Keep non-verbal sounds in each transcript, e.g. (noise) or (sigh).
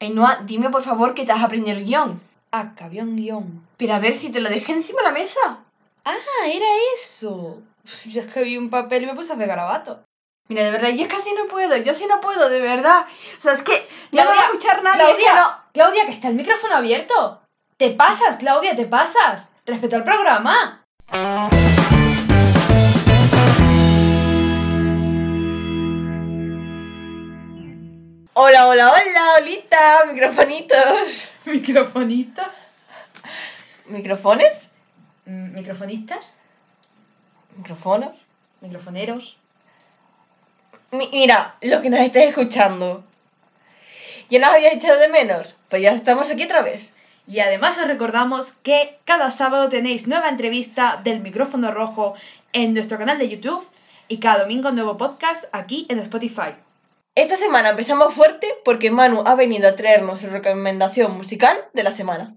Ainhoa, dime por favor que te has aprendido el guion. Ah, que había un guion. Pero a ver si te lo dejé encima de la mesa. Ah, era eso. Yo es que vi un papel y me puse a hacer garabato. Mira, de verdad, yo casi no puedo, yo sí no puedo, de verdad. O sea, es que no voy a escuchar nadie. Claudia, que no- Claudia, que está el micrófono abierto. Te pasas, Claudia, te pasas. Respeta el programa. Hola, hola, hola, holita, microfonitos. (laughs) ¿Microfonitas? ¿Microfones? Mm, ¿Microfonistas? ¿Micrófonos? ¿Microfoneros? Mi- mira, lo que nos estáis escuchando. ¿Ya nos habíais echado de menos? Pues ya estamos aquí otra vez. Y además os recordamos que cada sábado tenéis nueva entrevista del micrófono rojo en nuestro canal de YouTube y cada domingo nuevo podcast aquí en Spotify. Esta semana empezamos fuerte porque Manu ha venido a traernos su recomendación musical de la semana.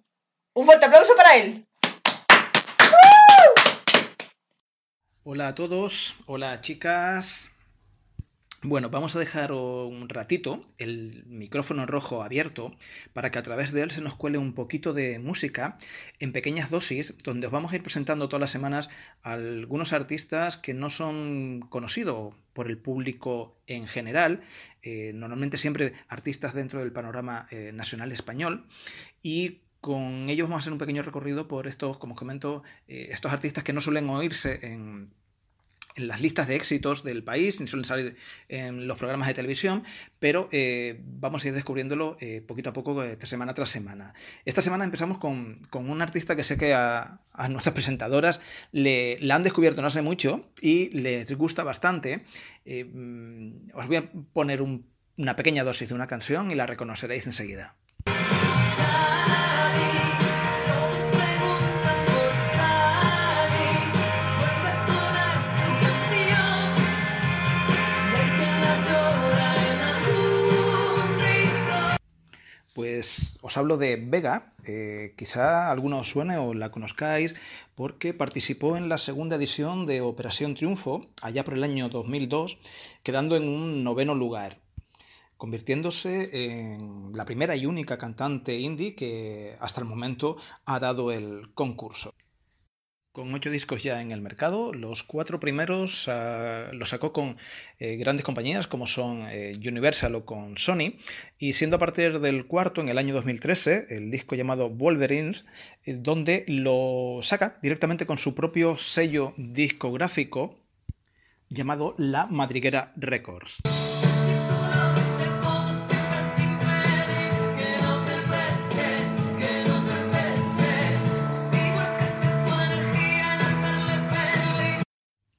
Un fuerte aplauso para él. Hola a todos, hola chicas. Bueno, vamos a dejar un ratito el micrófono rojo abierto para que a través de él se nos cuele un poquito de música en pequeñas dosis, donde os vamos a ir presentando todas las semanas a algunos artistas que no son conocidos por el público en general, eh, normalmente siempre artistas dentro del panorama eh, nacional español, y con ellos vamos a hacer un pequeño recorrido por estos, como os comento, eh, estos artistas que no suelen oírse en, en las listas de éxitos del país, ni suelen salir en los programas de televisión, pero eh, vamos a ir descubriéndolo eh, poquito a poco, eh, semana tras semana. Esta semana empezamos con, con un artista que sé que a, nuestras presentadoras le, la han descubierto no hace mucho y les gusta bastante. Mm, os voy a poner un- una pequeña dosis de una canción y la reconoceréis enseguida. Pues os hablo de Vega, eh, quizá alguno os suene o la conozcáis, porque participó en la segunda edición de Operación Triunfo, allá por el año 2002, quedando en un noveno lugar, convirtiéndose en la primera y única cantante indie que hasta el momento ha dado el concurso. Con ocho discos ya en el mercado, los cuatro primeros ah, los sacó con eh, grandes compañías como son eh, Universal o con Sony, y siendo a partir del cuarto, en el año 2013, el disco llamado Wolverines, eh, donde lo saca directamente con su propio sello discográfico llamado La Madriguera Records.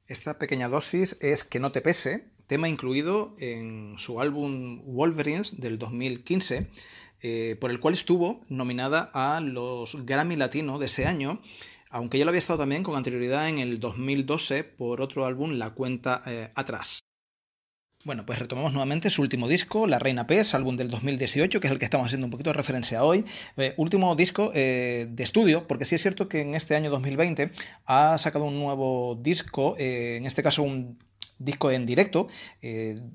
Esta pequeña dosis es Que no te pese, tema incluido en su álbum Wolverines del 2015, eh, por el cual estuvo nominada a los Grammy Latino de ese año, aunque ya lo había estado también con anterioridad en el 2012 por otro álbum, La Cuenta eh, Atrás. Bueno, pues retomamos nuevamente su último disco, La Reina Pez, álbum del 2018, que es el que estamos haciendo un poquito de referencia hoy. Eh, último disco eh, de estudio, porque sí es cierto que en este año 2020 ha sacado un nuevo disco, eh, en este caso un disco en directo,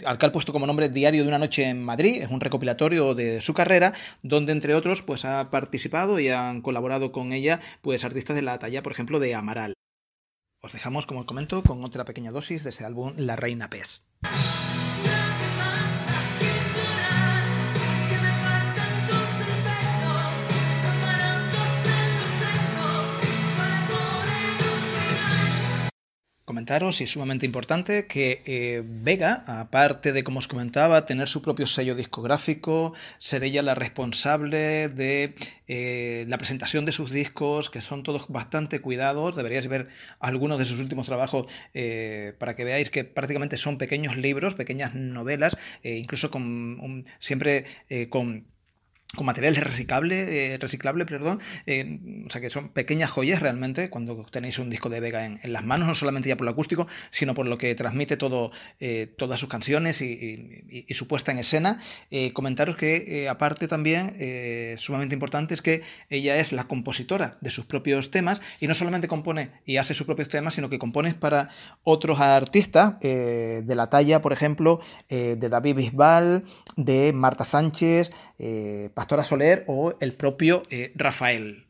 al que ha puesto como nombre Diario de una noche en Madrid, es un recopilatorio de su carrera, donde entre otros pues ha participado y han colaborado con ella pues artistas de la talla, por ejemplo, de Amaral. Os dejamos, como os comento, con otra pequeña dosis de ese álbum La Reina Pez. Comentaros, y sumamente importante, que eh, Vega, aparte de, como os comentaba, tener su propio sello discográfico, ser ella la responsable de eh, la presentación de sus discos, que son todos bastante cuidados. Deberíais ver algunos de sus últimos trabajos eh, para que veáis que prácticamente son pequeños libros, pequeñas novelas, incluso con siempre con con materiales reciclable, eh, reciclable, perdón, eh, o sea que son pequeñas joyas realmente cuando tenéis un disco de Vega en, las manos, no solamente ya por lo acústico, sino por lo que transmite todo, eh, todas sus canciones y, y, y, su puesta en escena. Eh, comentaros que aparte también, sumamente importante, es que ella es la compositora de sus propios temas y no solamente compone y hace sus propios temas, sino que compone para otros artistas de la talla, por ejemplo, de David Bisbal, de Marta Sánchez, Pastora Soler o el propio eh, Rafael.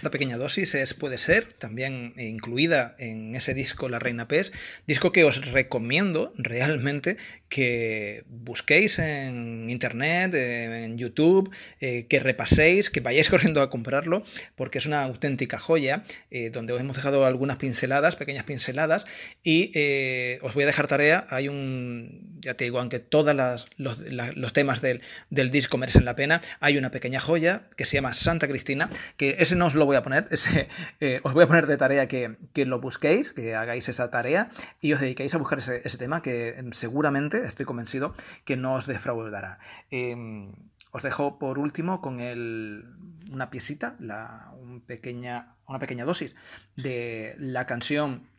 Esta pequeña dosis es, puede ser también incluida en ese disco La Reina Pez, disco que os recomiendo realmente que busquéis en internet, en YouTube, eh, que repaséis, que vayáis corriendo a comprarlo, porque es una auténtica joya, eh, donde os hemos dejado algunas pinceladas, pequeñas pinceladas, y eh, os voy a dejar tarea, hay un, ya te digo, aunque todos los, los, temas del, del, disco merecen la pena, hay una pequeña joya que se llama Santa Cristina, que ese no os lo voy a poner, (laughs) eh, os voy a poner de tarea que, que, lo busquéis, que hagáis esa tarea y os dediquéis a buscar ese, tema que em, seguramente, estoy convencido, que no os defraudará. Eh, os dejo por último con el, una piecita, la, un pequeña, una pequeña dosis de la canción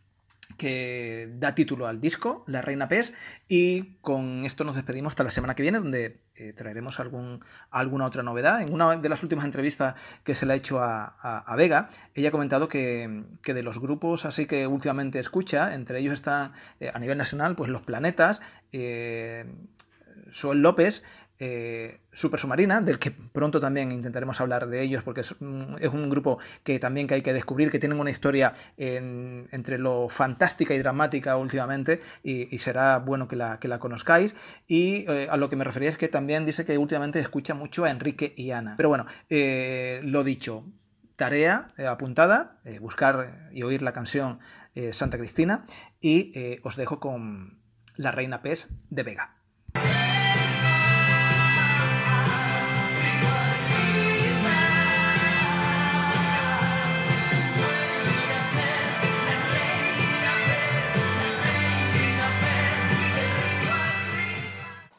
que da título al disco, La Reina Pez, y con esto nos despedimos hasta la semana que viene, donde eh, traeremos algún, alguna otra novedad. En una de las últimas entrevistas que se le ha hecho a, Vega, ella ha comentado que, que, de los grupos así que últimamente escucha, entre ellos están eh, a nivel nacional, pues Los Planetas, eh, López, eh, Super Submarina, del que pronto también intentaremos hablar de ellos, porque es, es, un grupo que también que hay que descubrir, que tienen una historia en, entre lo fantástica y dramática últimamente, y, y será bueno que la, que la conozcáis. Y eh, a lo que me refería es que también dice que últimamente escucha mucho a Enrique y Ana. Pero bueno, eh, lo dicho, tarea apuntada, buscar y oír la canción Santa Cristina, y os dejo con La Reina Pez de Vega.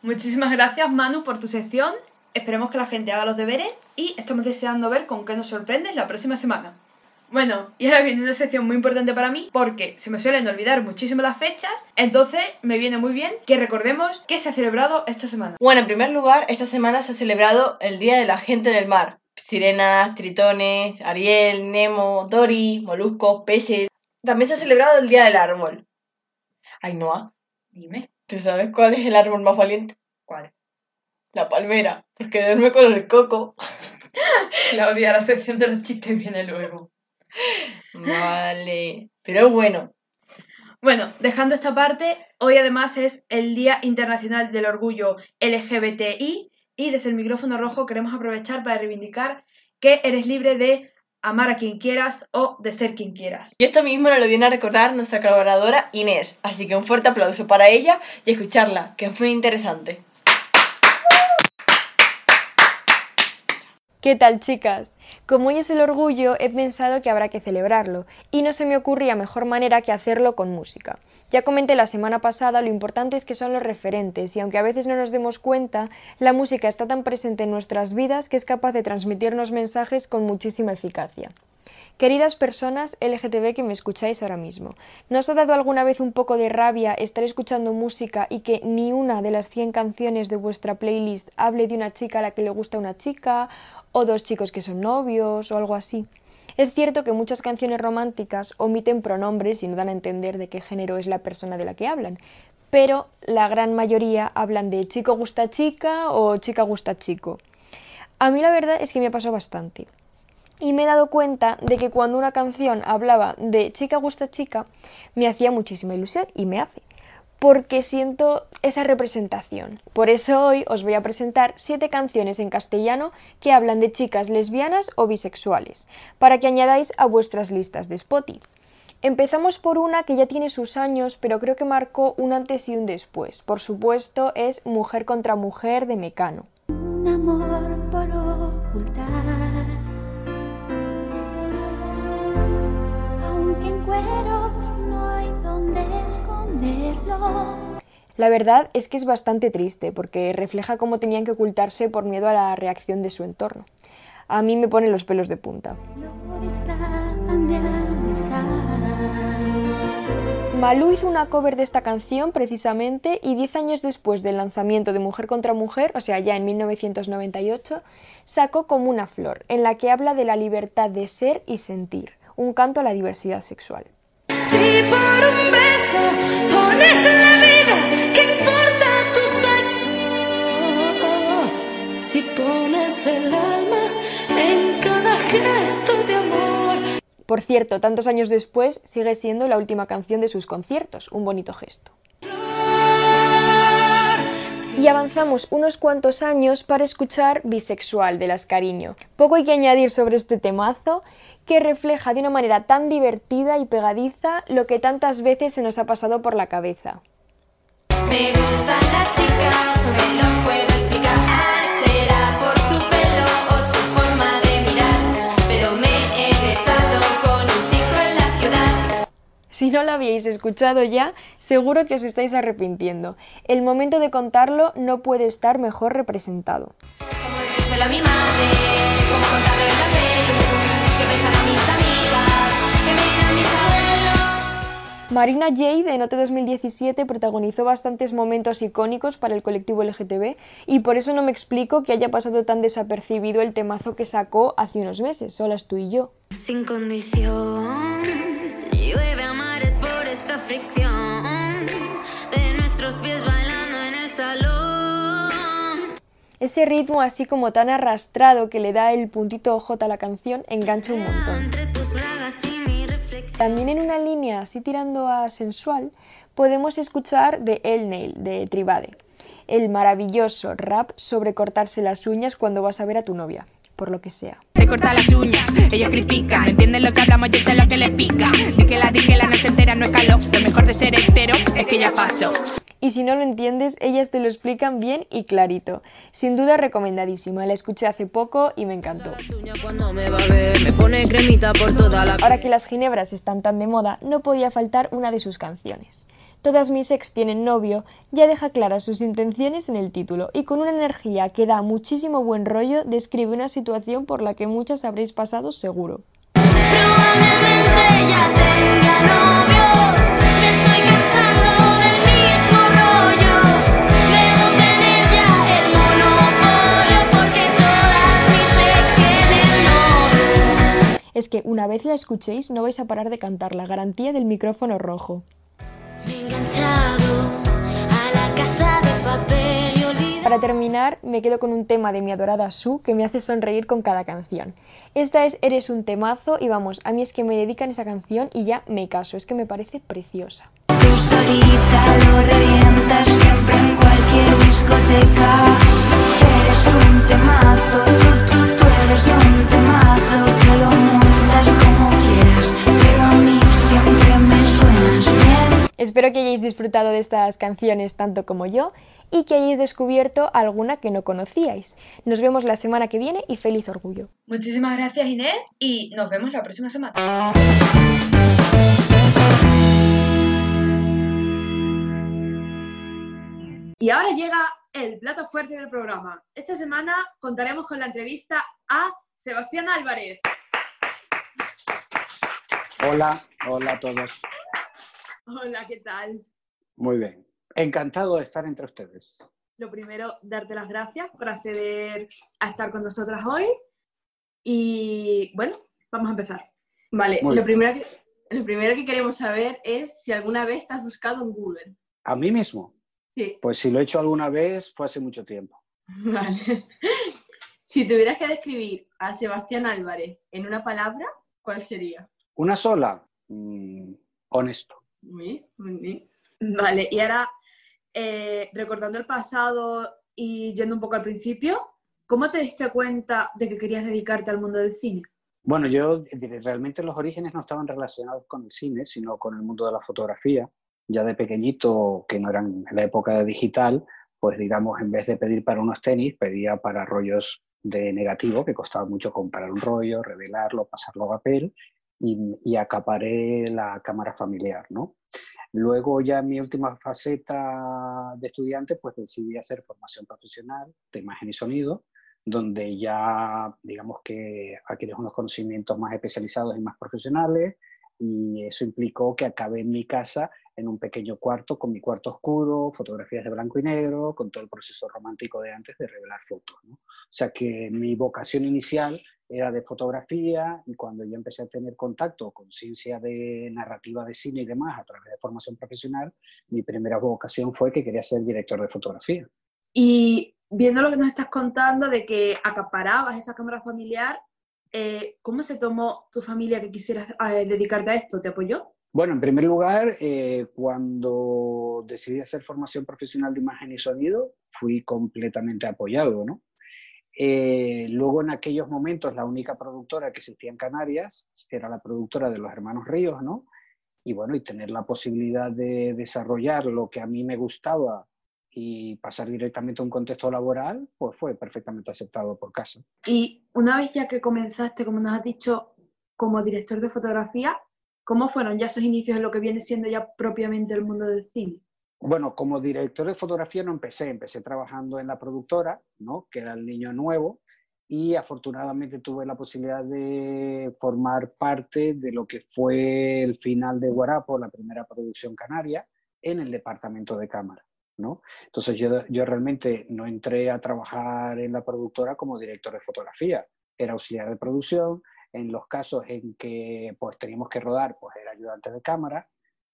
Muchísimas gracias Manu por tu sección. Esperemos que la gente haga los deberes y estamos deseando ver con qué nos sorprendes la próxima semana. Bueno, y ahora viene una sección muy importante para mí porque se me suelen olvidar muchísimo las fechas, entonces me viene muy bien que recordemos qué se ha celebrado esta semana. Bueno, en primer lugar, esta semana se ha celebrado el Día de la Gente del Mar. Sirenas, tritones, Ariel, Nemo, Dory, moluscos, peces. También se ha celebrado el Día del Árbol. Ainhoa, Dime. ¿Tú sabes cuál es el árbol más valiente? ¿Cuál? La palmera, porque duerme con el coco. Claudia, la sección de los chistes viene luego. Vale, pero bueno. Bueno, dejando esta parte, hoy además es el Día Internacional del Orgullo LGBTI y desde el micrófono rojo queremos aprovechar para reivindicar que eres libre de amar a quien quieras o de ser quien quieras. Y esto mismo nos lo viene a recordar nuestra colaboradora Inés, así que un fuerte aplauso para ella y escucharla, que es muy interesante. ¿Qué tal chicas? Como hoy es el orgullo, he pensado que habrá que celebrarlo, y no se me ocurría mejor manera que hacerlo con música. Ya comenté la semana pasada lo importante es que son los referentes, y aunque a veces no nos demos cuenta, la música está tan presente en nuestras vidas que es capaz de transmitirnos mensajes con muchísima eficacia. Queridas personas LGTB que me escucháis ahora mismo, ¿no os ha dado alguna vez un poco de rabia estar escuchando música y que ni una de las 100 canciones de vuestra playlist hable de una chica a la que le gusta una chica o dos chicos que son novios o algo así. Es cierto que muchas canciones románticas omiten pronombres y no dan a entender de qué género es la persona de la que hablan, pero la gran mayoría hablan de chico gusta chica o chica gusta chico. A mí la verdad es que me ha pasado bastante. Y me he dado cuenta de que cuando una canción hablaba de chica gusta chica, me hacía muchísima ilusión y me hace porque siento esa representación. Por eso hoy os voy a presentar siete canciones en castellano que hablan de chicas lesbianas o bisexuales, para que añadáis a vuestras listas de Spotify. Empezamos por una que ya tiene sus años, pero creo que marcó un antes y un después. Por supuesto, es Mujer contra Mujer de Mecano. Un amor por La verdad es que es bastante triste porque refleja cómo tenían que ocultarse por miedo a la reacción de su entorno. A mí me pone los pelos de punta. Malú hizo una cover de esta canción precisamente y 10 años después del lanzamiento de Mujer contra Mujer, o sea, ya en 1998, sacó Como una flor, en la que habla de la libertad de ser y sentir, un canto a la diversidad sexual. Por cierto, tantos años después sigue siendo la última canción de sus conciertos, un bonito gesto. Y avanzamos unos cuantos años para escuchar Bisexual de Las Cariño. Poco hay que añadir sobre este temazo que refleja de una manera tan divertida y pegadiza lo que tantas veces se nos ha pasado por la cabeza. Me gustan las chicas, no me lo puedo explicar. Será por su pelo o su forma de mirar. Pero me he besado con un chico en la ciudad. Si no lo habíais escuchado ya, seguro que os estáis arrepintiendo. El momento de contarlo no puede estar mejor representado. Como decírselo a mi madre, como contarlo en la Marina Jade en OT 2017 protagonizó bastantes momentos icónicos para el colectivo LGTB y por eso no me explico que haya pasado tan desapercibido el temazo que sacó hace unos meses, solas tú y yo. Sin condición, llueve a mares por esta fricción de nuestros pies bailando en el salón. Ese ritmo así como tan arrastrado que le da el puntito J a la canción engancha un montón. Entre tus bragas y mi reflexión. También en una línea así tirando a sensual podemos escuchar de El Nail de Tribade, el maravilloso rap sobre cortarse las uñas cuando vas a ver a tu novia, por lo que sea. Se corta las uñas, ellos critican, no entienden lo que hablamos, yo sé lo que les pica. Di que la di que la no se entera, no es calor. Lo mejor de ser entero es que ya pasó. Y si no lo entiendes, ellas te lo explican bien y clarito. Sin duda recomendadísima, la escuché hace poco y me encantó. Ahora que las ginebras están tan de moda, no podía faltar una de sus canciones. Todas mis ex tienen novio ya deja claras sus intenciones en el título y con una energía que da muchísimo buen rollo describe una situación por la que muchas habréis pasado seguro. Probablemente ya tenga novio. Me estoy cansando del mismo rollo. Debo tener ya el monopolio porque todas mis ex tienen novio. Es que una vez la escuchéis no vais a parar de cantar la garantía del micrófono rojo. Para terminar, me quedo con un tema de mi adorada Su que me hace sonreír con cada canción. Esta es Eres un temazo y vamos, a mí es que me dedican esa canción y ya me caso, es que me parece preciosa. Tú solita lo revientas siempre en cualquier discoteca. Eres un temazo, tú, tú, tú eres un temazo. Que lo montas como quieras, Espero que hayáis disfrutado de estas canciones tanto como yo y que hayáis descubierto alguna que no conocíais. Nos vemos la semana que viene y feliz orgullo. Muchísimas gracias Inés y nos vemos la próxima semana. Y ahora llega el plato fuerte del programa. Esta semana contaremos con la entrevista a Sebastián Álvarez. Hola, hola a todos. Hola, ¿qué tal? Muy bien. Encantado de estar entre ustedes. Lo primero, darte las gracias por acceder a estar con nosotras hoy. Y bueno, vamos a empezar. Vale, Muy lo bien. primero, que, lo primero que queremos saber es si alguna vez te has buscado en Google. ¿A mí mismo? Sí, Pues si lo he hecho alguna vez, fue hace mucho tiempo. (laughs) vale. Si tuvieras que describir a Sebastián Álvarez en una palabra, ¿cuál sería? ¿Una sola? Mm, honesto. Muy bien, bien. Vale, y ahora, eh, recordando el pasado y yendo un poco al principio, ¿cómo te diste cuenta de que querías dedicarte al mundo del cine? Bueno, yo realmente los orígenes no estaban relacionados con el cine, sino con el mundo de la fotografía. Ya de pequeñito, que no eran en la época de digital, pues digamos, en vez de pedir para unos tenis, pedía para rollos de negativo, que costaba mucho comprar un rollo, revelarlo, pasarlo a papel, y, y acaparé la cámara familiar, ¿no? Luego ya en mi última faceta de estudiante, pues decidí hacer formación profesional de imagen y sonido, donde ya digamos que adquieres unos conocimientos más especializados y más profesionales y eso implicó que acabé en mi casa en un pequeño cuarto con mi cuarto oscuro, fotografías de blanco y negro, con todo el proceso romántico de antes de revelar fotos. O sea que mi vocación inicial era de fotografía y cuando yo empecé a tener contacto con ciencia de narrativa de cine y demás a través de formación profesional, mi primera vocación fue que quería ser director de fotografía. Y viendo lo que nos estás contando de que acaparabas esa cámara familiar, eh, ¿cómo se tomó tu familia que quisieras eh, dedicarte a esto? ¿Te apoyó? Bueno, en primer lugar, eh, cuando decidí hacer formación profesional de imagen y sonido, fui completamente apoyado, ¿no? Eh, luego, en aquellos momentos, la única productora que existía en Canarias era la productora de los hermanos Ríos, ¿no? Y bueno, y tener la posibilidad de desarrollar lo que a mí me gustaba y pasar directamente a un contexto laboral, pues fue perfectamente aceptado por casa. Y una vez ya que comenzaste, como nos has dicho, como director de fotografía, ¿cómo fueron ya esos inicios en lo que viene siendo ya propiamente el mundo del cine? Bueno, como director de fotografía no empecé, empecé trabajando en la productora, ¿no? que era el niño nuevo, y afortunadamente tuve la posibilidad de formar parte de lo que fue el final de Guarapo, la primera producción canaria, en el departamento de cámara. ¿no? Entonces yo, yo realmente no entré a trabajar en la productora como director de fotografía, era auxiliar de producción, en los casos en que pues teníamos que rodar, pues era ayudante de cámara,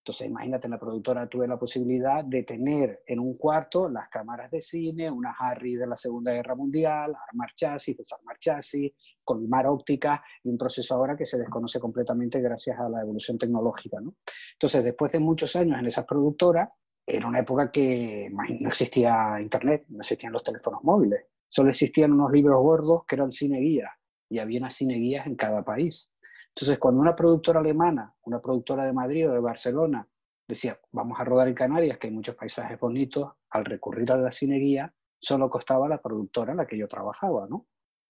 entonces, imagínate, la productora tuve la posibilidad de tener en un cuarto las cámaras de cine, una Harry de la Segunda Guerra Mundial, armar chasis, desarmar chasis, colmar ópticas y un proceso ahora que se desconoce completamente gracias a la evolución tecnológica. ¿no? Entonces, después de muchos años en esas productoras, era una época que no existía internet, no existían los teléfonos móviles, solo existían unos libros gordos que eran cine guías y había unas cine guías en cada país. Entonces, cuando una productora alemana, una productora de Madrid o de Barcelona, decía, vamos a rodar en Canarias, que hay muchos paisajes bonitos, al recurrir a la cineguía, solo costaba la productora en la que yo trabajaba, ¿no?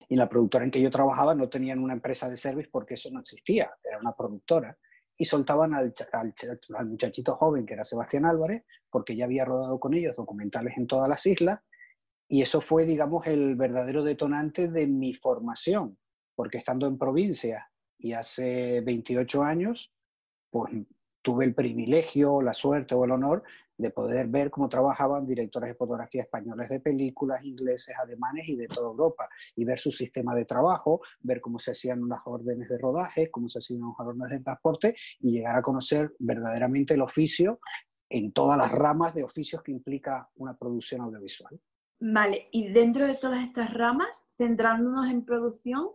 Y la productora en que yo trabajaba no tenían una empresa de service porque eso no existía, era una productora. Y soltaban al, al muchachito joven, que era Sebastián Álvarez, porque ya había rodado con ellos documentales en todas las islas, y eso fue, digamos, el verdadero detonante de mi formación, porque estando en provincia y hace 28 años, pues tuve el privilegio, la suerte o el honor de poder ver cómo trabajaban directores de fotografía españoles de películas, ingleses, alemanes y de toda Europa, y ver su sistema de trabajo, ver cómo se hacían las órdenes de rodaje, cómo se hacían las órdenes de transporte y llegar a conocer verdaderamente el oficio en todas las ramas de oficios que implica una producción audiovisual. Vale, y dentro de todas estas ramas, centrándonos en producción,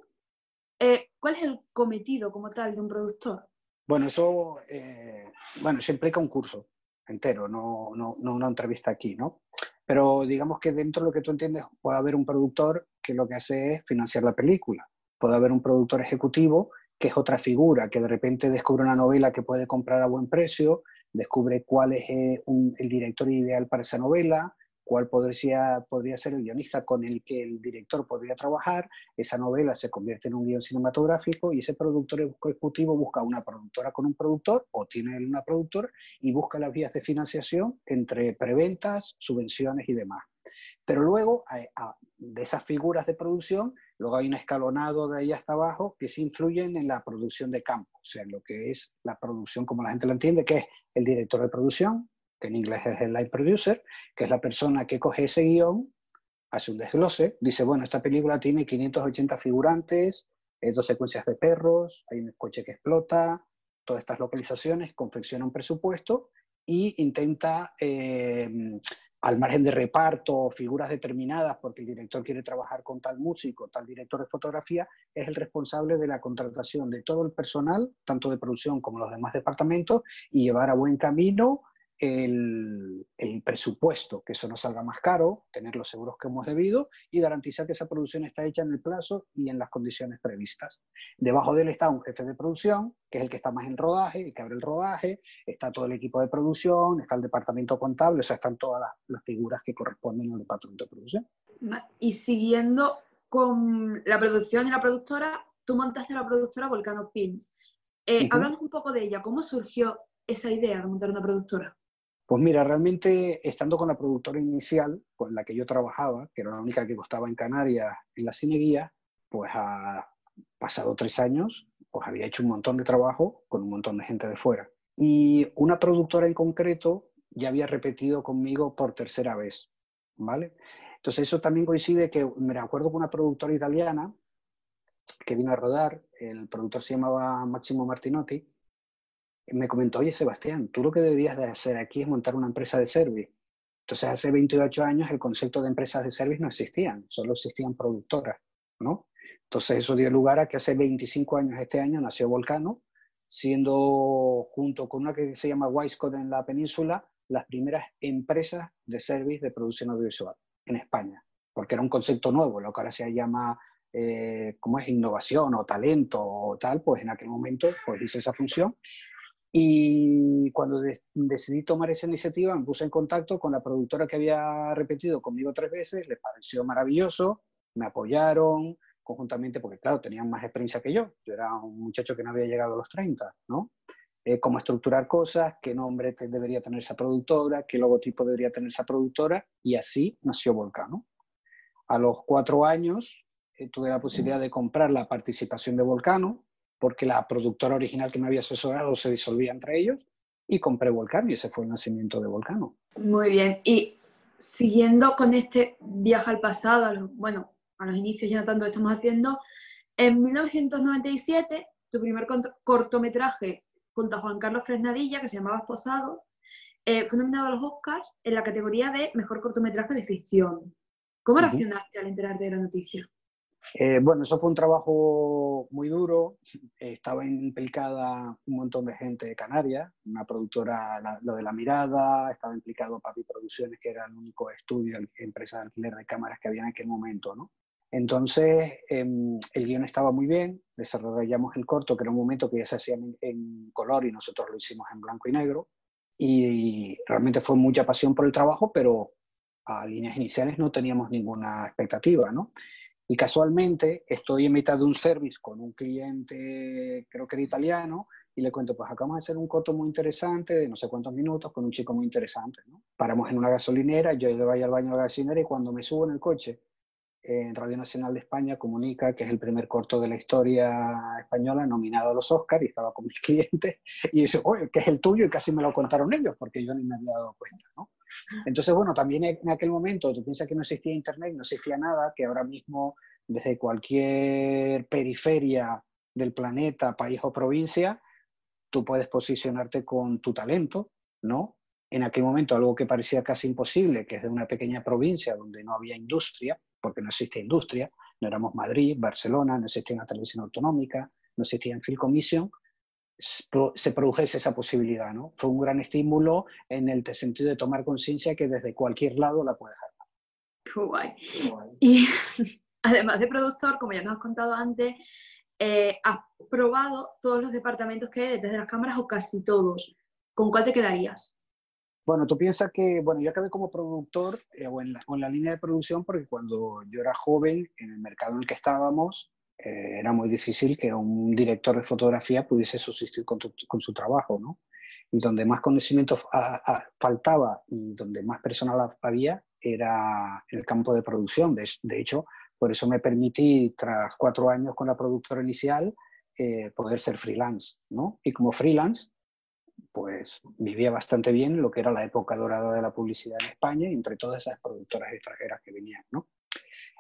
eh, ¿cuál es el cometido como tal de un productor? Bueno, eso, eh, bueno, eso implica un curso entero, no, no, no, una entrevista aquí, ¿no? Pero digamos que dentro de lo que tú entiendes puede haber un productor que lo que hace es financiar la película, puede haber un productor ejecutivo que es otra figura, que de repente descubre una novela que puede comprar a buen precio, descubre cuál es eh, un, el director ideal para esa novela, cuál podría, podría ser el guionista con el que el director podría trabajar, esa novela se convierte en un guion cinematográfico y ese productor ejecutivo busca una productora con un productor o tiene una productora y busca las vías de financiación entre preventas, subvenciones y demás. Pero luego, a, a, de esas figuras de producción, luego hay un escalonado de ahí hasta abajo que sí influyen en la producción de campo, o sea, lo que es la producción como la gente lo entiende, que es el director de producción, que en inglés es el live producer, que es la persona que coge ese guion, hace un desglose, dice, bueno, esta película tiene 580 figurantes, eh, dos secuencias de perros, hay un coche que explota, todas estas localizaciones, confecciona un presupuesto y intenta, eh, al margen de reparto, figuras determinadas, porque el director quiere trabajar con tal músico, tal director de fotografía, es el responsable de la contratación de todo el personal, tanto de producción como los demás departamentos, y llevar a buen camino el, el, presupuesto, que eso no salga más caro, tener los seguros que hemos debido y garantizar que esa producción está hecha en el plazo y en las condiciones previstas. Debajo de él está un jefe de producción, que es el que está más en rodaje, el que abre el rodaje, está todo el equipo de producción, está el departamento contable, o sea, están todas las, las figuras que corresponden al departamento de producción. Y siguiendo con la producción y la productora, tú montaste la productora Volcano Films. Eh, uh -huh. Háblanos un poco de ella, ¿cómo surgió esa idea de montar una productora? Pues mira, realmente estando con la productora inicial, con la que yo trabajaba, que era la única que costaba en Canarias en la cineguía, pues ha pasado tres años, pues había hecho un montón de trabajo con un montón de gente de fuera. Y una productora en concreto ya había repetido conmigo por tercera vez, ¿vale? Entonces eso también coincide que me acuerdo con una productora italiana que vino a rodar, el productor se llamaba Máximo Martinotti, me comentó, oye Sebastián, tú lo que deberías de hacer aquí es montar una empresa de service. Entonces hace 28 años el concepto de empresas de service no existían, solo existían productoras, ¿no? Entonces eso dio lugar a que hace 25 años este año nació Volcano, siendo junto con una que se llama Wisecode en la península, las primeras empresas de service de producción audiovisual en España, porque era un concepto nuevo, lo que ahora se llama eh, es innovación o talento o tal, pues en aquel momento pues hice esa función y cuando de- decidí tomar esa iniciativa, me puse en contacto con la productora que había repetido conmigo tres veces, les pareció maravilloso, me apoyaron conjuntamente, porque claro, tenían más experiencia que yo. Yo era un muchacho que no había llegado a los 30, ¿no? Eh, cómo estructurar cosas, qué nombre debería tener esa productora, qué logotipo debería tener esa productora, y así nació Volcano. A los cuatro años eh, tuve la posibilidad de comprar la participación de Volcano, porque la productora original que me había asesorado se disolvía entre ellos, y compré Volcano, y ese fue el nacimiento de Volcano. Muy bien. Y siguiendo con este viaje al pasado, a los- bueno, a los inicios ya no tanto estamos haciendo, en 1997 tu primer cortometraje junto a Juan Carlos Fresnadilla, que se llamaba Esposado, eh, fue nominado a los Oscars en la categoría de Mejor Cortometraje de Ficción. ¿Cómo reaccionaste al enterarte de la noticia? Eh, bueno, eso fue un trabajo muy duro. Estaba implicada un montón de gente de Canarias, una productora, la, lo de La Mirada, estaba implicado Papi Producciones, que era el único estudio, empresa de alquiler de cámaras que había en aquel momento, ¿no? Entonces, em, el guion estaba muy bien, desarrollamos el corto, que era un momento que ya se hacía en, color y nosotros lo hicimos en blanco y negro. Y realmente fue mucha pasión por el trabajo, pero a líneas iniciales no teníamos ninguna expectativa, ¿no? Y casualmente estoy en mitad de un service con un cliente, creo que era italiano, y le cuento, pues acabamos de hacer un corto muy interesante, de no sé cuántos minutos, con un chico muy interesante. ¿no? Paramos en una gasolinera, yo le voy al baño de la gasolinera y cuando me subo en el coche, en Radio Nacional de España comunica que es el primer corto de la historia española nominado a los Oscars y estaba con mis clientes y dice, oye, que es el tuyo y casi me lo contaron ellos porque yo ni me había dado cuenta, ¿no? Entonces, bueno, también en aquel momento tú piensas que no existía internet, no existía nada, que ahora mismo desde cualquier periferia del planeta, país o provincia, tú puedes posicionarte con tu talento, ¿no? En aquel momento algo que parecía casi imposible, que es de una pequeña provincia donde no había industria, porque no existe industria, no éramos Madrid, Barcelona, no existía una televisión autonómica, no existía en Film Commission, se produjese esa posibilidad, ¿no? Fue un gran estímulo en el sentido de tomar conciencia que desde cualquier lado la puedes hacer. Qué guay. Y (laughs) además de productor, como ya nos has contado antes, eh, has probado todos los departamentos que hay detrás de las cámaras o casi todos. ¿Con cuál te quedarías? Bueno, tú piensas que, bueno, yo acabé como productor eh, o, en la, o, en la, línea de producción porque cuando yo era joven, en el mercado en el que estábamos, eh, era muy difícil que un director de fotografía pudiese subsistir con, tu, con su trabajo, ¿no? Y donde más conocimiento a, a, faltaba y donde más personal había era el campo de producción. De, de, hecho, por eso me permití, tras cuatro años con la productora inicial, eh, poder ser freelance, ¿no? Y como freelance, pues vivía bastante bien lo que era la época dorada de la publicidad en España y entre todas esas productoras extranjeras que venían, ¿no?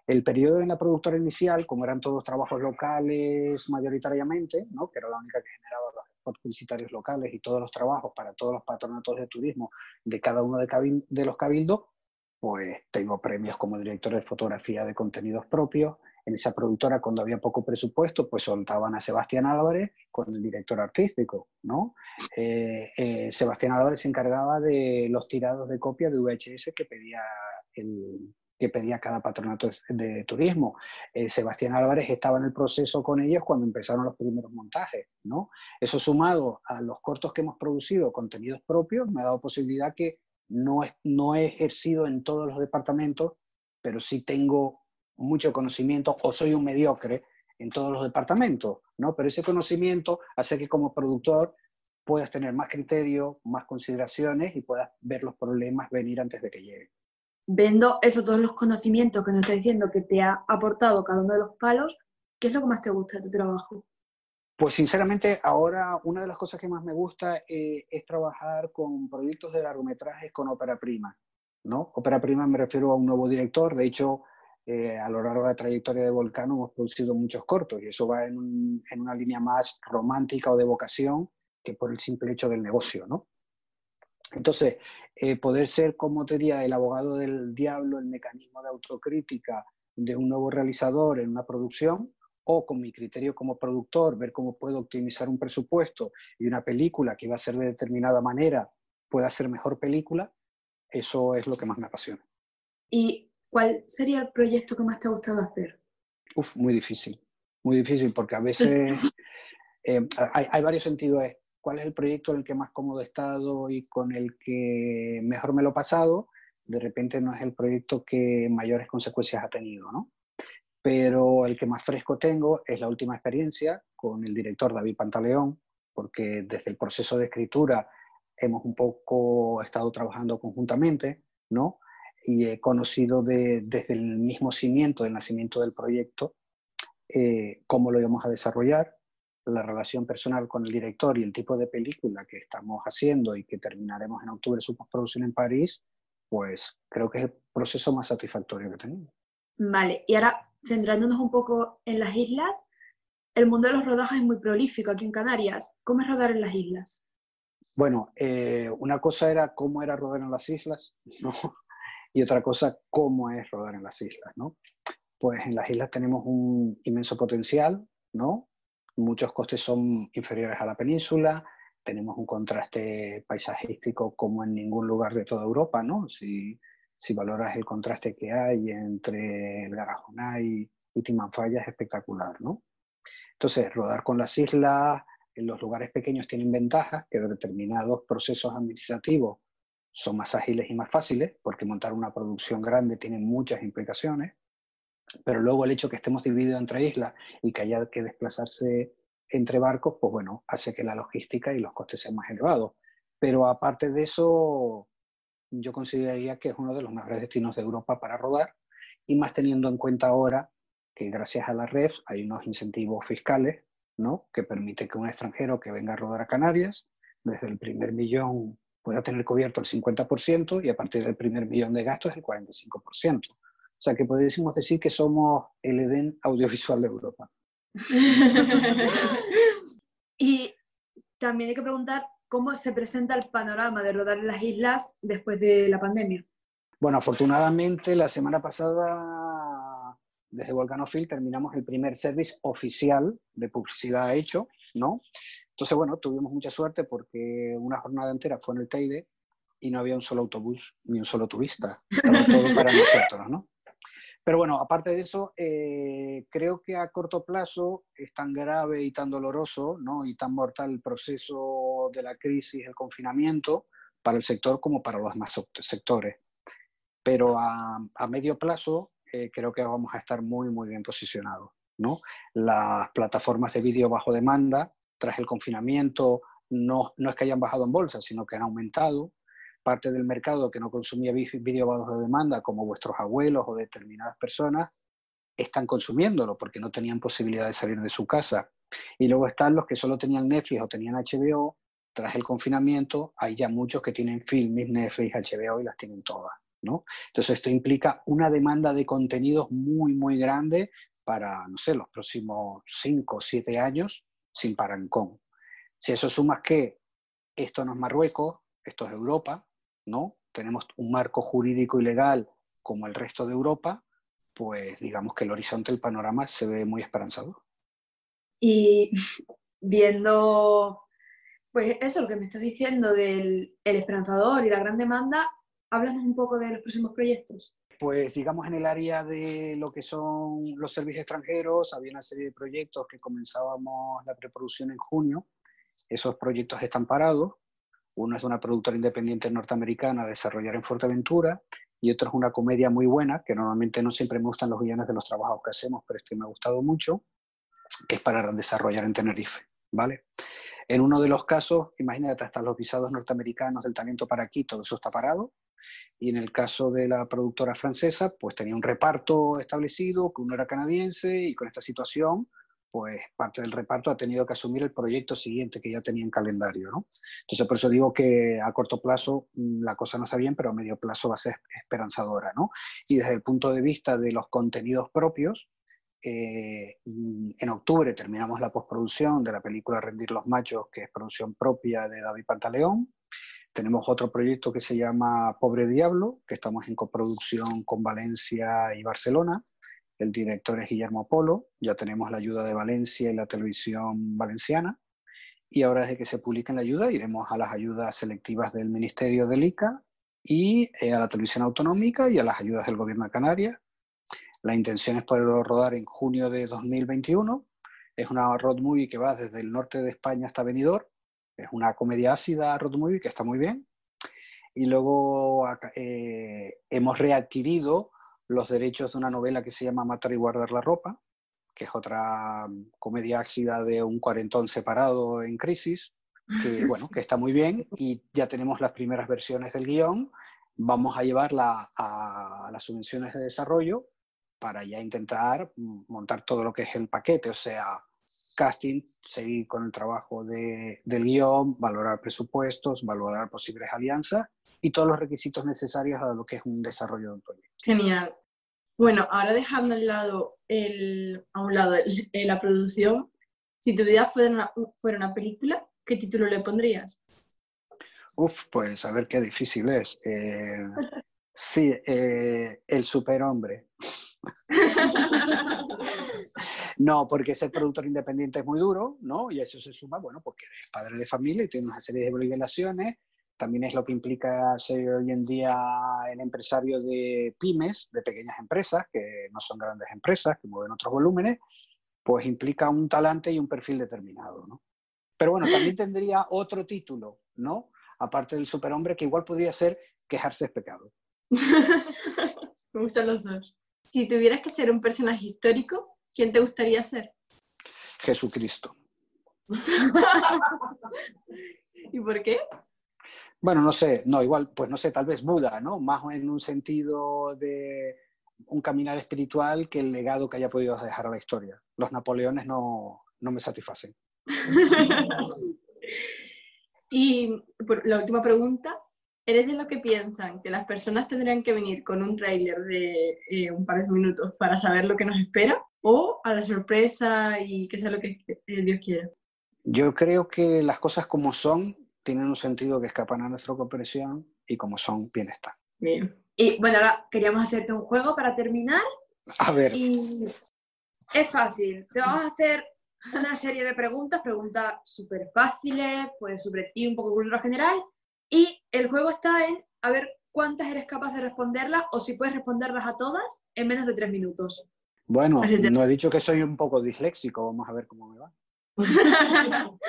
El periodo en la productora inicial, como eran todos trabajos locales mayoritariamente, ¿no? que era la única que generaba los spots publicitarios locales y todos los trabajos para todos los patronatos de turismo de cada uno de, de los cabildos, pues tengo premios como director de fotografía de contenidos propios. En esa productora, cuando había poco presupuesto, pues soltaban a Sebastián Álvarez con el director artístico, ¿no? Eh, eh, Sebastián Álvarez se encargaba de los tirados de copia de VHS que pedía el, que pedía cada patronato de turismo. Eh, Sebastián Álvarez estaba en el proceso con ellos cuando empezaron los primeros montajes, ¿no? Eso sumado a los cortos que hemos producido, contenidos propios, me ha dado posibilidad que no, no he ejercido en todos los departamentos, pero sí tengo mucho conocimiento o soy un mediocre en todos los departamentos, ¿no? Pero ese conocimiento hace que como productor puedas tener más criterio, más consideraciones y puedas ver los problemas venir antes de que lleguen. Viendo eso, todos los conocimientos que nos estás diciendo que te ha aportado cada uno de los palos, ¿qué es lo que más te gusta de tu trabajo? Pues sinceramente, ahora una de las cosas que más me gusta eh, es trabajar con proyectos de largometrajes con ópera prima. ¿no? Ópera prima me refiero a un nuevo director, de hecho, eh, a lo largo de la trayectoria de Volcano hemos producido muchos cortos y eso va en, un- en una línea más romántica o de vocación que por el simple hecho del negocio. ¿no? Entonces, eh, poder ser, como te diría, el abogado del diablo, el mecanismo de autocrítica de un nuevo realizador en una producción, o con mi criterio como productor, ver cómo puedo optimizar un presupuesto y una película que va a ser de determinada manera pueda ser mejor película, eso es lo que más me apasiona. ¿Y cuál sería el proyecto que más te ha gustado hacer? Uf, muy difícil, muy difícil, porque a veces eh, hay, hay varios sentidos. ¿Cuál es el proyecto en el que más cómodo he estado y con el que mejor me lo he pasado? De repente no es el proyecto que mayores consecuencias ha tenido, ¿no? Pero el que más fresco tengo es la última experiencia con el director David Pantaleón, porque desde el proceso de escritura hemos un poco estado trabajando conjuntamente, ¿no? Y he conocido de- desde el mismo cimiento, del nacimiento del proyecto, eh, cómo lo íbamos a desarrollar, la relación personal con el director y el tipo de película que estamos haciendo y que terminaremos en octubre su postproducción en París, pues creo que es el proceso más satisfactorio que tenido. Vale, y ahora centrándonos un poco en las islas, el mundo de los rodajes es muy prolífico aquí en Canarias. ¿Cómo es rodar en las islas? Bueno, eh, una cosa era cómo era rodar en las islas, (laughs) ¿no? Y otra cosa, cómo es rodar en las islas, ¿no? Pues en las islas tenemos un inmenso potencial, ¿no? Muchos costes son inferiores a la península, tenemos un contraste paisajístico como en ningún lugar de toda Europa, ¿no? Si, si valoras el contraste que hay entre el Garajonay y Timanfaya es espectacular, ¿no? Entonces, rodar con las islas, en los lugares pequeños tienen ventajas que determinados procesos administrativos son más ágiles y más fáciles, porque montar una producción grande tiene muchas implicaciones, pero luego el hecho que estemos divididos entre islas y que haya que desplazarse entre barcos, pues bueno, hace que la logística y los costes sean más elevados. Pero aparte de eso, yo consideraría que es uno de los mejores destinos de Europa para rodar, y más teniendo en cuenta ahora que gracias a la red hay unos incentivos fiscales ¿no? que permite que un extranjero que venga a rodar a Canarias, desde el primer millón pueda tener cubierto el 50% y a partir del primer millón de gastos el 45%. O sea que podríamos decir que somos el Edén audiovisual de Europa. (laughs) y también hay que preguntar cómo se presenta el panorama de rodar en las islas después de la pandemia. Bueno, afortunadamente la semana pasada desde Volcanofil terminamos el primer service oficial de publicidad hecho, ¿no? Entonces, bueno, tuvimos mucha suerte porque una jornada entera fue en el Teide y no había un solo autobús ni un solo turista. Estaba todo (laughs) para nosotros, ¿no? Pero bueno, aparte de eso, eh, creo que a corto plazo es tan grave y tan doloroso ¿no? y tan mortal el proceso de la crisis, el confinamiento, para el sector como para los demás sectores. Pero a, a medio plazo eh, creo que vamos a estar muy, muy bien posicionados. ¿no? Las plataformas de vídeo bajo demanda, tras el confinamiento, no, no es que hayan bajado en bolsa, sino que han aumentado parte del mercado que no consumía vídeo bajo demanda, como vuestros abuelos o determinadas personas, están consumiéndolo porque no tenían posibilidad de salir de su casa. Y luego están los que solo tenían Netflix o tenían HBO, tras el confinamiento hay ya muchos que tienen Filming, Netflix, HBO y las tienen todas. ¿No? Entonces esto implica una demanda de contenidos muy, muy grande para, no sé, los próximos 5 o 7 años sin parancón. Si eso sumas que esto no es Marruecos, esto es Europa, ¿no? Tenemos un marco jurídico y legal como el resto de Europa, pues digamos que el horizonte, el panorama se ve muy esperanzador. Y (laughs) viendo, pues eso, lo que me estás diciendo del el esperanzador y la gran demanda, háblanos un poco de los próximos proyectos. Pues digamos en el área de lo que son los servicios extranjeros, había una serie de proyectos que comenzábamos la preproducción en junio. Esos proyectos están parados. Uno es de una productora independiente norteamericana a desarrollar en Fuerteventura y otro es una comedia muy buena, que normalmente no siempre me gustan los guiones de los trabajos que hacemos, pero este me ha gustado mucho, que es para desarrollar en Tenerife. ¿vale? En uno de los casos, imagínate, hasta los visados norteamericanos del talento para aquí, todo eso está parado. Y en el caso de la productora francesa, pues tenía un reparto establecido, que uno era canadiense, y con esta situación, pues parte del reparto ha tenido que asumir el proyecto siguiente que ya tenía en calendario, ¿no? Entonces, por eso digo que a corto plazo mm, la cosa no está bien, pero a medio plazo va a ser esperanzadora, ¿no? Y desde el punto de vista de los contenidos propios, eh, mm, en octubre terminamos la postproducción de la película Rendir los Machos, que es producción propia de David Pantaleón. Tenemos otro proyecto que se llama Pobre Diablo, que estamos en coproducción con Valencia y Barcelona. El director es Guillermo Polo. Ya tenemos la ayuda de Valencia y la televisión valenciana. Y ahora desde que se publique la ayuda iremos a las ayudas selectivas del Ministerio del ICA y eh, a la televisión autonómica y a las ayudas del Gobierno de Canarias. La intención es poderlo rodar en junio de 2021. Es una road movie que va desde el norte de España hasta Benidorm. Es una comedia ácida road movie que está muy bien. Y luego eh, hemos readquirido los derechos de una novela que se llama Matar y guardar la ropa, que es otra mm, comedia ácida de un cuarentón separado en crisis, que (laughs) bueno, que está muy bien y ya tenemos las primeras versiones del guion. Vamos a llevarla a, a las subvenciones de desarrollo para ya intentar mm, montar todo lo que es el paquete, o sea, casting, seguir con el trabajo de, del guion, valorar presupuestos, valorar posibles alianzas y todos los requisitos necesarios a lo que es un desarrollo de un proyecto. Genial. Bueno, ahora dejando al lado el, a un lado el- eh, la producción, si tu vida fuera una, fuera una película, ¿qué título le pondrías? Uf, pues a ver qué difícil es. Eh, (laughs) sí, eh, el superhombre. (laughs) No, porque ser productor independiente es muy duro, ¿no? Y eso se suma, bueno, porque eres padre de familia y tienes una serie de obligaciones. También es lo que implica ser hoy en día el empresario de pymes, de pequeñas empresas, que no son grandes empresas, que mueven otros volúmenes, pues implica un talante y un perfil determinado, ¿no? Pero bueno, también tendría otro título, ¿no? Aparte del superhombre, que igual podría ser quejarse es pecado. (laughs) Me gustan los dos. Si tuvieras que ser un personaje histórico, ¿quién te gustaría ser? Jesucristo. (laughs) ¿Y por qué? Bueno, no sé, no, igual, pues no sé, tal vez Buda, ¿no? Más en un sentido de un caminar espiritual que el legado que haya podido dejar a la historia. Los Napoleones no, no me satisfacen. (laughs) Y por- la última pregunta, ¿eres de los que piensan que las personas tendrían que venir con un tráiler de eh, un par de minutos para saber lo que nos espera? ¿O a la sorpresa y que sea lo que eh, Dios quiera? Yo creo que las cosas como son tienen un sentido que escapan a nuestra comprensión y como son, bien están. Bien. Y bueno, ahora queríamos hacerte un juego para terminar A ver, y es fácil. Te vamos a hacer una serie de preguntas, preguntas súper fáciles, pues sobre ti, un poco de cultura general. Y el juego está en a ver cuántas eres capaz de responderlas o si puedes responderlas a todas en menos de tres minutos. bueno, te- no he dicho que soy un poco disléxico, vamos a ver cómo me va. (laughs)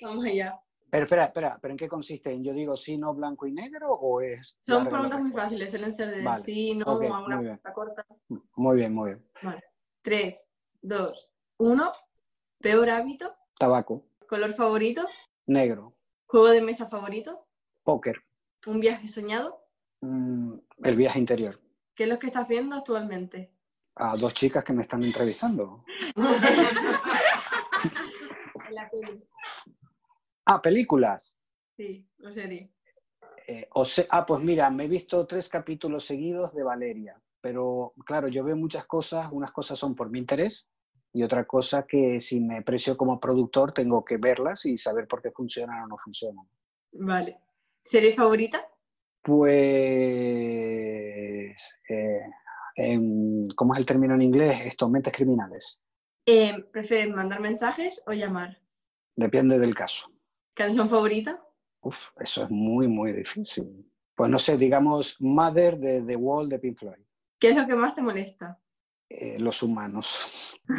Vamos allá. Pero espera, espera, ¿pero en qué consiste? ¿En yo digo sí, no, blanco y negro o es...? Son preguntas muy fáciles, suelen ser de Vale. sí, no, Ok, a una pregunta corta. Muy bien, muy bien. Vale. 3, 2, 1. Peor hábito. Tabaco, Color favorito. negro, Juego de mesa favorito. póker, Un viaje soñado. mm, el viaje interior. ¿Qué es lo que estás viendo actualmente? A dos chicas que me están entrevistando. (laughs) En la peli. Ah, películas. Sí, o serie. Eh, o ah, pues mira, me he visto tres capítulos seguidos de Valeria, pero claro, yo veo muchas cosas, unas cosas son por mi interés y otra cosa que si me aprecio como productor tengo que verlas y saber por qué funcionan o no funcionan. Vale. ¿Serie favorita? Pues, eh, ¿cómo es el término en inglés? Esto, mentes criminales. Eh, ¿Prefieres mandar mensajes o llamar? Depende del caso. ¿Canción favorita? Uf, eso es muy, muy difícil. Pues no sé, digamos, Mother de The Wall de Pink Floyd. ¿Qué es lo que más te molesta? Eh, los humanos. (laughs)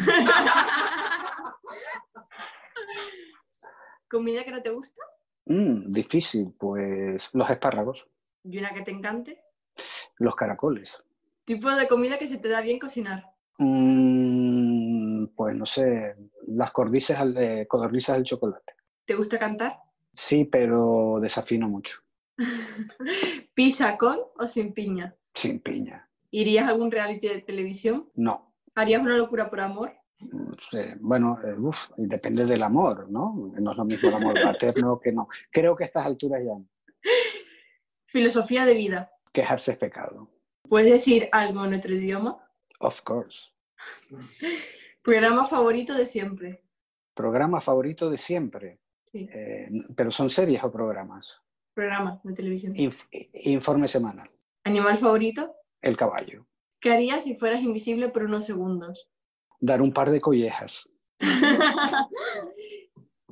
¿Comida que no te gusta? Mm, difícil, pues los espárragos, ¿Y una que te encante? los caracoles. ¿Tipo de comida que se te da bien cocinar? Mm, pues no sé, las cordices al- eh, codornices del chocolate. ¿Te gusta cantar? Sí, pero desafino mucho. (laughs) ¿Pizza con o sin piña? Sin piña. ¿Irías a algún reality de televisión? No. ¿Harías una locura por amor? Mm, sí, Bueno, eh, uf, depende del amor, ¿no? No es lo mismo el amor paterno que no. Creo que a estas alturas ya no. (laughs) Filosofía de vida. quejarse es pecado. ¿Puedes decir algo en otro idioma? Of course. (laughs) Programa favorito de siempre. Programa favorito de siempre. Sí. Eh, pero son series o programas. Programa de televisión. Inf- informe semanal. ¿Animal favorito? El caballo. ¿Qué harías si fueras invisible por unos segundos? Dar un par de collejas. (laughs)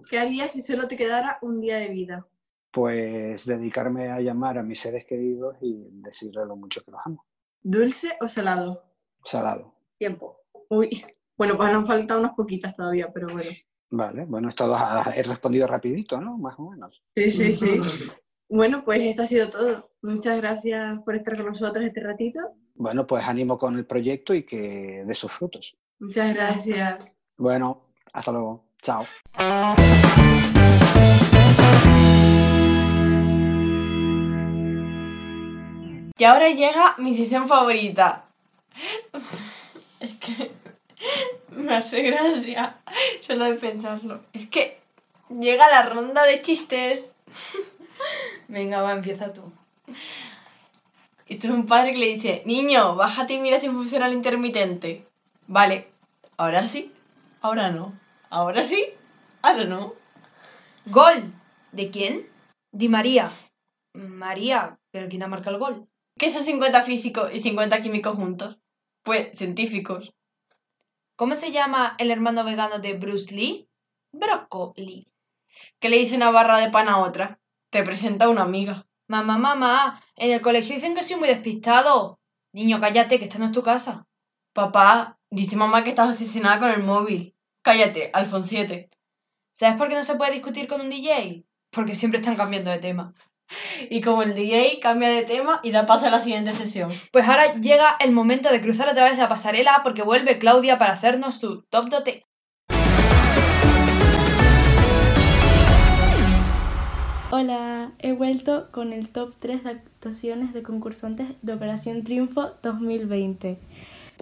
¿Qué harías si solo te quedara un día de vida? Pues dedicarme a llamar a mis seres queridos y decirles lo mucho que los amo. ¿Dulce o salado? Salado. Tiempo. Uy. Bueno, pues nos faltan unas poquitas todavía, pero bueno. Vale, bueno, esto he respondido rapidito, ¿no? Más o menos. Sí, sí, sí. (laughs) Bueno, pues esto ha sido todo. Muchas gracias por estar con nosotros este ratito. Bueno, pues ánimo con el proyecto y que dé sus frutos. Muchas gracias. Bueno, hasta luego. Chao. Y ahora llega mi sesión favorita. Es que me hace gracia solo de pensarlo. Es que llega la ronda de chistes. Venga, va, empieza tú. Esto es un padre que le dice, niño, bájate y mira si funciona el intermitente. Vale, ahora sí, ahora no. Ahora sí, ahora no. ¡Gol! ¿De quién? Di María. María, ¿pero quién ha marcado el gol? ¿Qué son 50 físicos y 50 químicos juntos? Pues científicos. ¿Cómo se llama el hermano vegano de Bruce Lee? Brócoli. ¿Qué le dice una barra de pan a otra? Te presenta una amiga. Mamá, mamá, en el colegio dicen que soy muy despistado. Niño, cállate, que esta no es tu casa. Papá, dice mamá que estás obsesionada con el móvil. Cállate, Alfonciete. ¿Sabes por qué no se puede discutir con un DJ? Porque siempre están cambiando de tema. Y como el DJ cambia de tema y da paso a la siguiente sesión. Pues ahora llega el momento de cruzar otra vez la pasarela porque vuelve Claudia para hacernos su top dote. Hola, he vuelto con el top 3 de actuaciones de concursantes de Operación Triunfo 2020.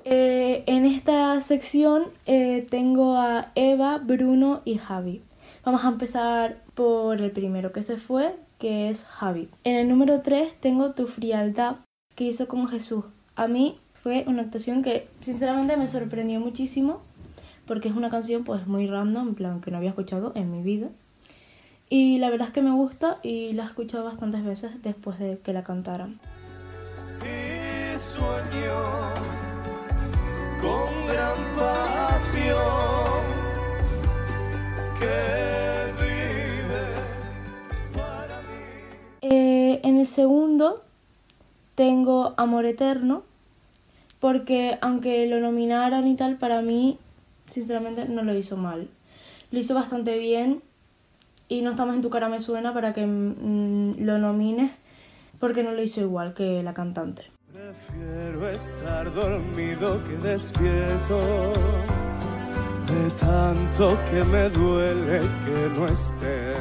Eh, en esta sección eh, tengo a Eva, Bruno y Javi. Vamos a empezar por el primero que se fue, que es Javi. En el número 3 tengo Tu frialdad, que hizo con Jesús. A mí fue una actuación que sinceramente me sorprendió muchísimo, porque es una canción pues muy random, en plan que no había escuchado en mi vida. Y la verdad es que me gusta y la he escuchado bastantes veces después de que la cantaran. y sueño con gran pasión que vive para mí. Eh, en el segundo tengo Amor Eterno, porque aunque lo nominaran y tal, para mí sinceramente no lo hizo mal. Lo hizo bastante bien y no estamos en tu cara me suena para que mm, lo nomines porque no lo hizo igual que la cantante. Prefiero estar dormido que despierto de tanto que me duele que no estés.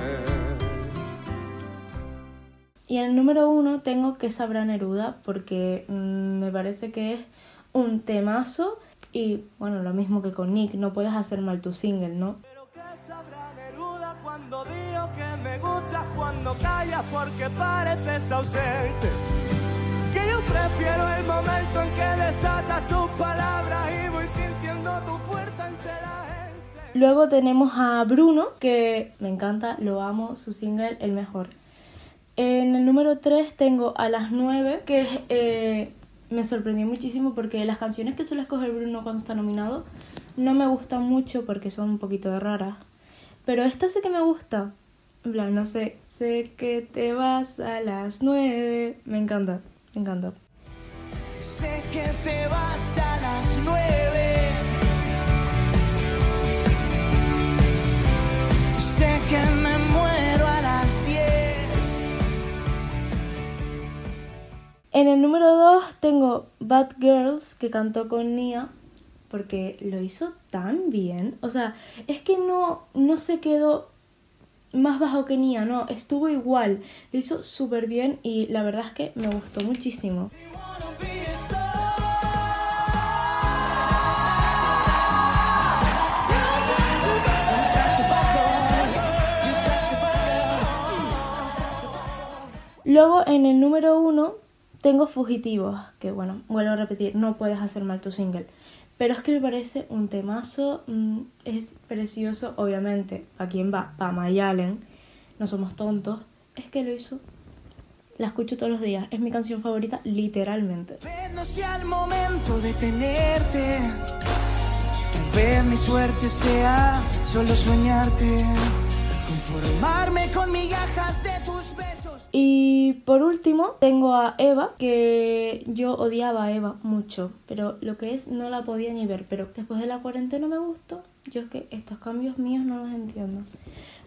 Y en el número uno tengo que sabrá Neruda porque mm, me parece que es un temazo y bueno, lo mismo que con Nick, no puedes hacer mal tu single, ¿no? Luego tenemos a Bruno, que me encanta, lo amo, su single El Mejor. En el número 3 tengo a las 9, que eh, me sorprendió muchísimo porque las canciones que suele escoger Bruno cuando está nominado no me gustan mucho porque son un poquito raras. Pero esta sí que me gusta. En plan, no sé, sé que te vas a las 9. Me encanta, me encanta. Sé que te vas a las nueve. Sé que me muero a las diez. En el número 2 tengo Bad Girls, que cantó con Nia. porque lo hizo tan bien. O sea, es que no, no se quedó más bajo que Nia, no, estuvo igual. Lo hizo súper bien y la verdad es que me gustó muchísimo. Luego en el número uno tengo Fugitivos, que bueno, vuelvo a repetir, no puedes hacer mal tu single. Pero es que me parece un temazo, mm, es precioso, obviamente. ¿A quién va? A Mayalen, no somos tontos. Es que lo hizo. La escucho todos los días, es mi canción favorita, literalmente. No sea el momento de tenerte. Tal vez mi suerte sea solo soñarte. Conformarme con migajas de tus besos. Y por último, tengo a Eva, que yo odiaba a Eva mucho, pero lo que es no la podía ni ver, pero después de la cuarentena me gustó. Yo es que estos cambios míos no los entiendo.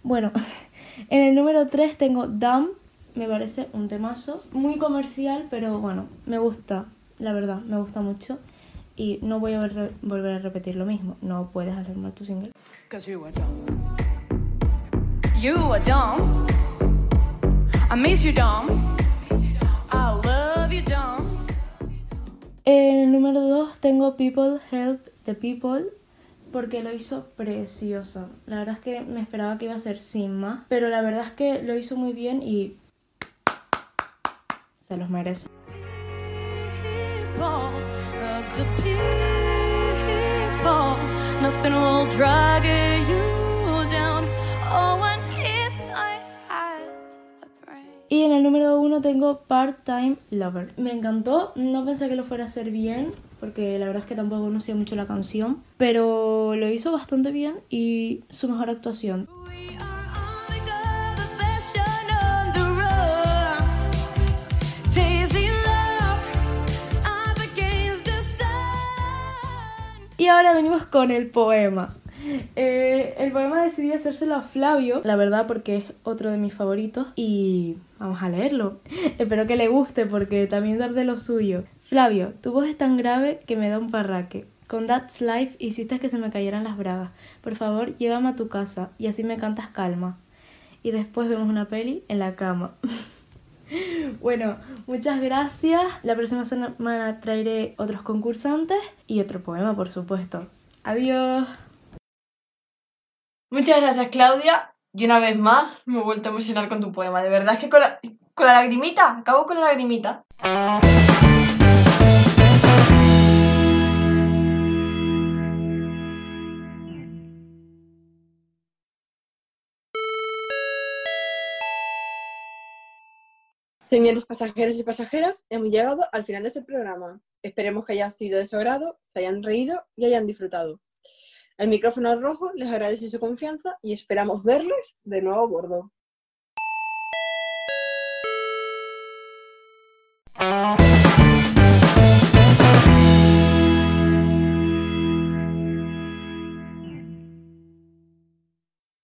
Bueno, (laughs) en el número 3 tengo Dumb, me parece un temazo, muy comercial, pero bueno, me gusta, la verdad, me gusta mucho. Y no voy a volver- volver a repetir lo mismo, no puedes hacer mal tu single. You are dumb. I miss you dumb. I love you dumb. En el número 2 tengo People Help the People porque lo hizo precioso. La verdad es que me esperaba que iba a ser sin más, pero la verdad es que lo hizo muy bien y se los merece. Nothing will drag you down. Oh, I Y en el número 1 tengo Part-Time Lover. Me encantó, no pensé que lo fuera a hacer bien, porque la verdad es que tampoco conocía mucho la canción, pero lo hizo bastante bien y su mejor actuación. Y ahora venimos con el poema. (laughs) Eh, el poema decidí hacérselo a Flavio, la verdad porque es otro de mis favoritos y vamos a leerlo. (laughs) Espero que le guste porque también dar de lo suyo. Flavio, tu voz es tan grave que me da un parraque. Con That's Life hiciste que se me cayeran las bragas. Por favor, llévame a tu casa y así me cantas calma. Y después vemos una peli en la cama. (laughs) Bueno, muchas gracias. La próxima semana traeré otros concursantes y otro poema, por supuesto. Adiós. Muchas gracias, Claudia. Y una vez más me he vuelto a emocionar con tu poema. De verdad es que con la, con la lagrimita, acabo con la lagrimita. Señores pasajeros y pasajeras, hemos llegado al final de este programa. Esperemos que haya sido de su agrado, se hayan reído y hayan disfrutado. El micrófono rojo les agradece su confianza y esperamos verlos de nuevo a bordo.